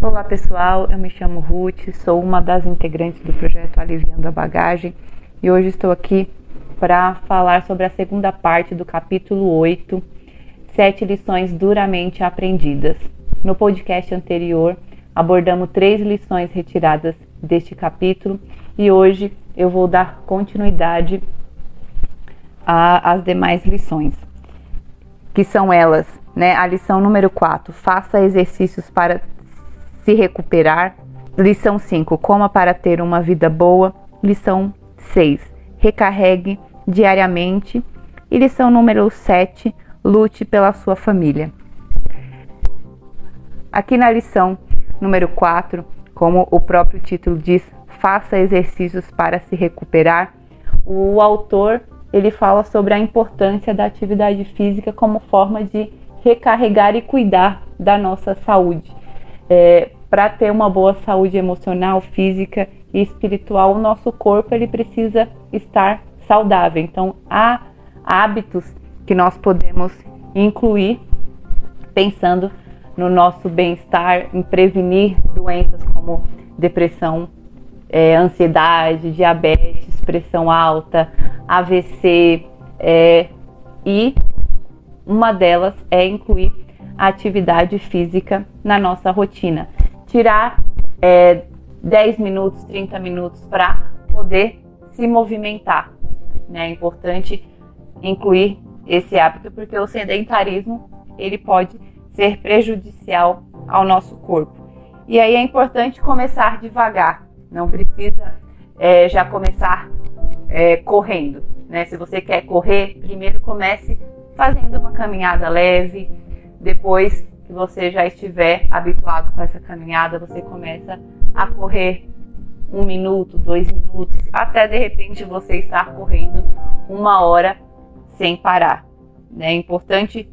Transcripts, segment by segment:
Olá pessoal, eu me chamo Ruth, sou uma das integrantes do projeto Aliviando a Bagagem e hoje estou aqui para falar sobre a segunda parte do capítulo 8, Sete lições duramente aprendidas. No podcast anterior, abordamos três lições retiradas deste capítulo e hoje eu vou dar continuidade às demais lições, que são elas, né? A lição número 4, faça exercícios para se recuperar. Lição 5, coma para ter uma vida boa. Lição 6, recarregue diariamente. E lição número 7, lute pela sua família. Aqui na lição número 4, como o próprio título diz, faça exercícios para se recuperar. O autor ele fala sobre a importância da atividade física como forma de recarregar e cuidar da nossa saúde. É, para ter uma boa saúde emocional, física e espiritual, o nosso corpo ele precisa estar saudável. Então, há hábitos que nós podemos incluir pensando no nosso bem-estar, em prevenir doenças como depressão, é, ansiedade, diabetes, pressão alta, AVC, é, e uma delas é incluir a atividade física na nossa rotina tirar é, 10 minutos, 30 minutos para poder se movimentar. Né? É importante incluir esse hábito porque o sedentarismo ele pode ser prejudicial ao nosso corpo. E aí é importante começar devagar, não precisa é, já começar é, correndo. Né? Se você quer correr, primeiro comece fazendo uma caminhada leve, depois que você já estiver habituado com essa caminhada, você começa a correr um minuto, dois minutos, até de repente você estar correndo uma hora sem parar. É importante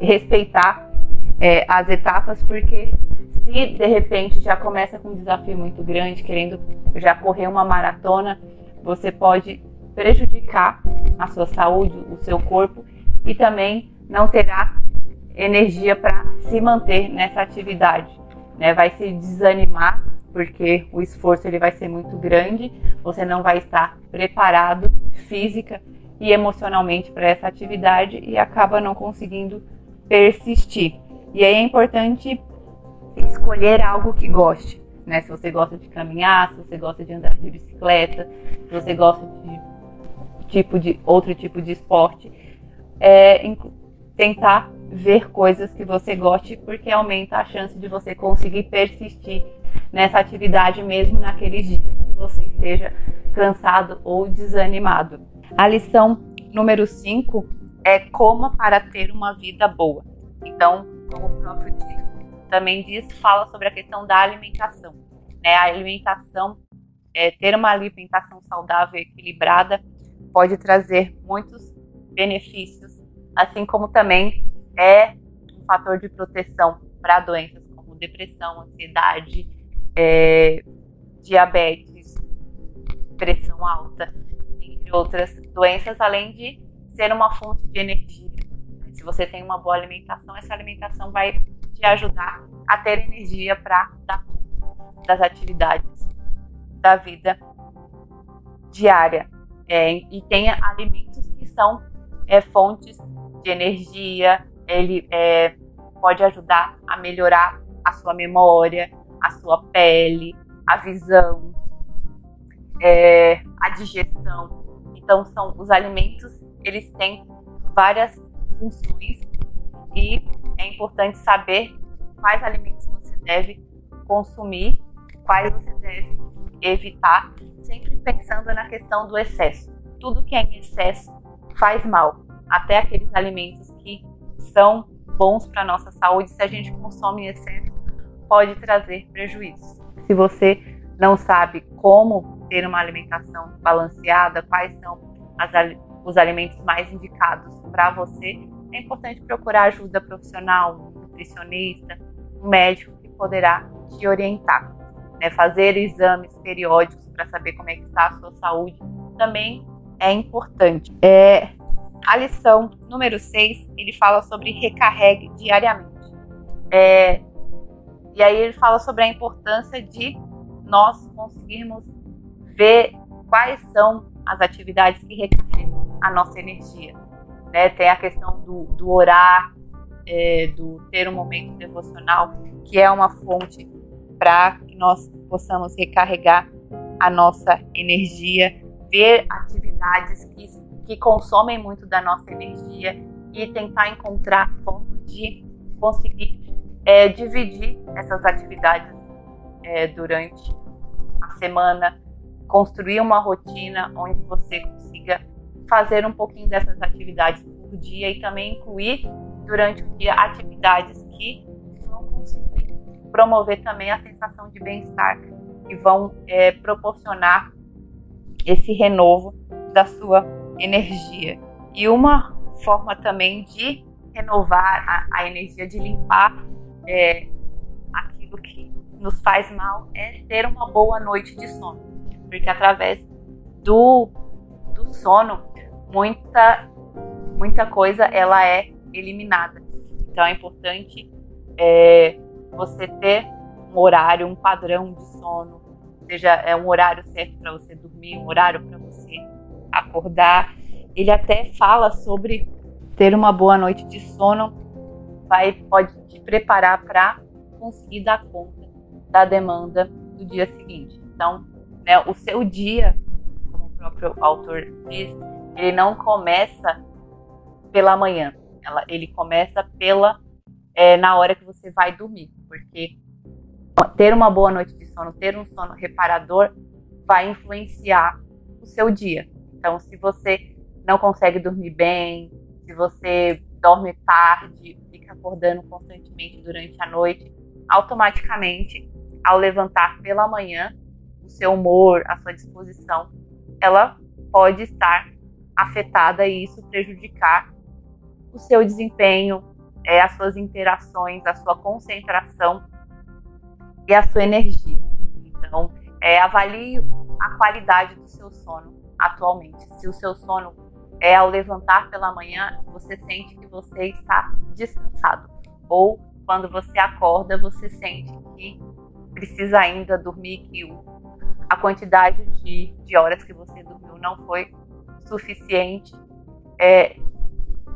respeitar é, as etapas, porque se de repente já começa com um desafio muito grande, querendo já correr uma maratona, você pode prejudicar a sua saúde, o seu corpo e também não terá energia para se manter nessa atividade. Né? Vai se desanimar porque o esforço ele vai ser muito grande, você não vai estar preparado física e emocionalmente para essa atividade e acaba não conseguindo persistir. E aí é importante escolher algo que goste, né? Se você gosta de caminhar, se você gosta de andar de bicicleta, se você gosta de tipo de outro tipo de esporte, é, tentar ver coisas que você goste, porque aumenta a chance de você conseguir persistir nessa atividade mesmo naqueles dias que você esteja cansado ou desanimado. A lição número 5 é como para ter uma vida boa. Então, como o próprio título também diz, fala sobre a questão da alimentação. Né? A alimentação, é, ter uma alimentação saudável e equilibrada pode trazer muitos benefícios, assim como também é um fator de proteção para doenças como depressão, ansiedade, é, diabetes, pressão alta, entre outras doenças, além de ser uma fonte de energia. Se você tem uma boa alimentação, essa alimentação vai te ajudar a ter energia para dar conta das atividades da vida diária. É, e tenha alimentos que são é, fontes de energia, ele é, pode ajudar a melhorar a sua memória, a sua pele, a visão, é, a digestão. Então, são os alimentos, eles têm várias funções e é importante saber quais alimentos você deve consumir, quais você deve evitar, sempre pensando na questão do excesso. Tudo que é em excesso faz mal, até aqueles alimentos que são bons para a nossa saúde, se a gente consome em excesso, pode trazer prejuízos. Se você não sabe como ter uma alimentação balanceada, quais são as, os alimentos mais indicados para você, é importante procurar ajuda profissional, um nutricionista, um médico que poderá te orientar. Né? Fazer exames periódicos para saber como é que está a sua saúde também é importante. É, a lição número 6, ele fala sobre recarregue diariamente. É, E aí ele fala sobre a importância de nós conseguirmos ver quais são as atividades que recarregam a nossa energia. Né? Tem a questão do, do orar, é, do ter um momento devocional, que é uma fonte para que nós possamos recarregar a nossa energia, ver atividades que, que consomem muito da nossa energia e tentar encontrar formas de conseguir é, dividir essas atividades é, durante a semana, construir uma rotina onde você consiga fazer um pouquinho dessas atividades por dia e também incluir durante o dia atividades que vão conseguir promover também a sensação de bem-estar e vão é, proporcionar esse renovo da sua energia. E uma forma também de renovar a, a energia, de limpar é, aquilo que nos faz mal, é ter uma boa noite de sono. Porque através do, do sono, muita, muita coisa ela é eliminada. Então é importante é, você ter um horário, um padrão de sono, seja é um horário certo para você dormir, um horário para você acordar. Ele até fala sobre ter uma boa noite de sono, vai pode te preparar para conseguir dar conta da demanda do dia seguinte. Então, né, o seu dia, como o próprio autor diz, ele não começa pela manhã, ela, ele começa pela é, na hora que você vai dormir, porque ter uma boa noite de sono, ter um sono reparador, vai influenciar o seu dia. Então, se você não consegue dormir bem, se você dorme tarde, fica acordando constantemente durante a noite, automaticamente, ao levantar pela manhã, o seu humor, a sua disposição, ela pode estar afetada e isso prejudicar o seu desempenho, é, as suas interações, a sua concentração e a sua energia. Então, é, avalie a qualidade do seu sono atualmente. Se o seu sono é ao levantar pela manhã, você sente que você está descansado. Ou quando você acorda, você sente que precisa ainda dormir, que a quantidade de, de horas que você dormiu não foi suficiente. É,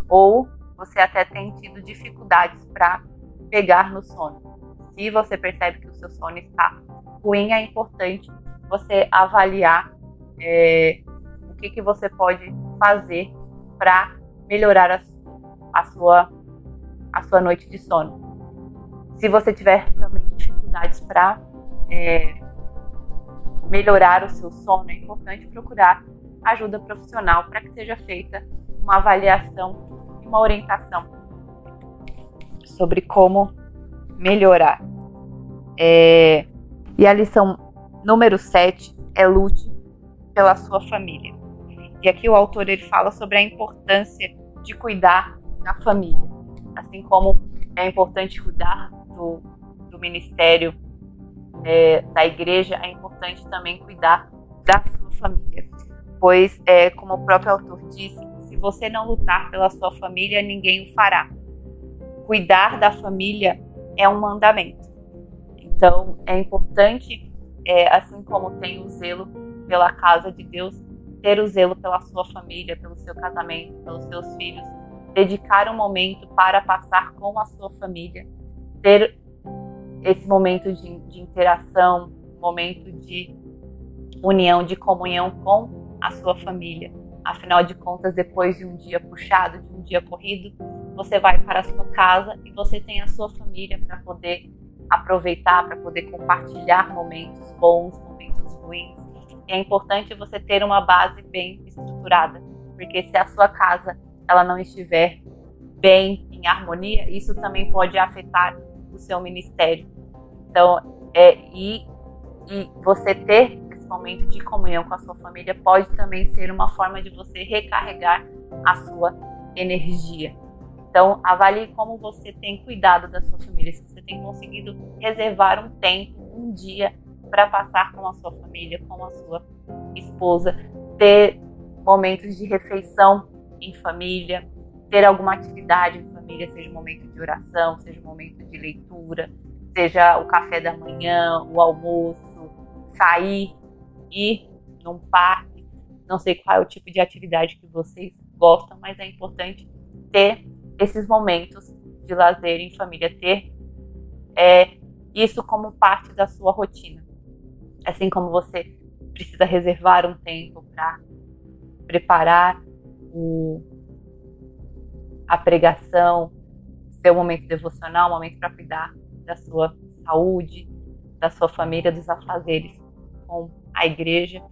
ou você até tem tido dificuldades para pegar no sono. Se você percebe que o seu sono está ruim, é importante você avaliar é, que, que você pode fazer para melhorar a, a, sua, a sua noite de sono. Se você tiver também dificuldades para é, melhorar o seu sono, é importante procurar ajuda profissional para que seja feita uma avaliação e uma orientação sobre como melhorar. É, e a lição número 7 é lute pela sua família. E aqui o autor ele fala sobre a importância de cuidar da família, assim como é importante cuidar do, do ministério é, da igreja, é importante também cuidar da sua família, pois é, como o próprio autor disse, se você não lutar pela sua família, ninguém o fará. Cuidar da família é um mandamento. Então é importante, é, assim como tem o zelo pela casa de Deus, ter o zelo pela sua família, pelo seu casamento, pelos seus filhos, dedicar um momento para passar com a sua família, ter esse momento de, de interação, momento de união, de comunhão com a sua família. Afinal de contas, depois de um dia puxado, de um dia corrido, você vai para a sua casa e você tem a sua família para poder aproveitar, para poder compartilhar momentos bons, momentos ruins, é importante você ter uma base bem estruturada, porque se a sua casa ela não estiver bem em harmonia, isso também pode afetar o seu ministério. Então, é e, e você ter esse momento de comunhão com a sua família pode também ser uma forma de você recarregar a sua energia. Então, avalie como você tem cuidado da sua família, se você tem conseguido reservar um tempo, um dia para passar com a sua família, com a sua esposa, ter momentos de refeição em família, ter alguma atividade em família, seja um momento de oração, seja um momento de leitura, seja o café da manhã, o almoço, sair, ir num parque. Não sei qual é o tipo de atividade que vocês gostam, mas é importante ter esses momentos de lazer em família, ter é, isso como parte da sua rotina. Assim como você precisa reservar um tempo para preparar o, a pregação, seu momento devocional, um momento para cuidar da sua saúde, da sua família, dos afazeres com a igreja.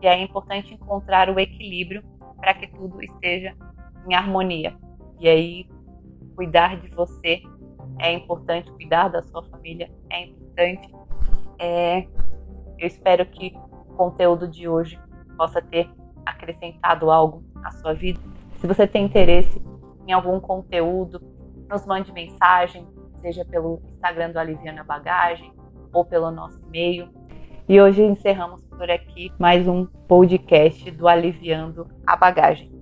E é importante encontrar o equilíbrio para que tudo esteja em harmonia. E aí, cuidar de você é importante, cuidar da sua família é importante. É, eu espero que o conteúdo de hoje possa ter acrescentado algo à sua vida. Se você tem interesse em algum conteúdo, nos mande mensagem, seja pelo Instagram do Aliviana Bagagem ou pelo nosso e-mail. E hoje encerramos por aqui mais um podcast do Aliviando a Bagagem.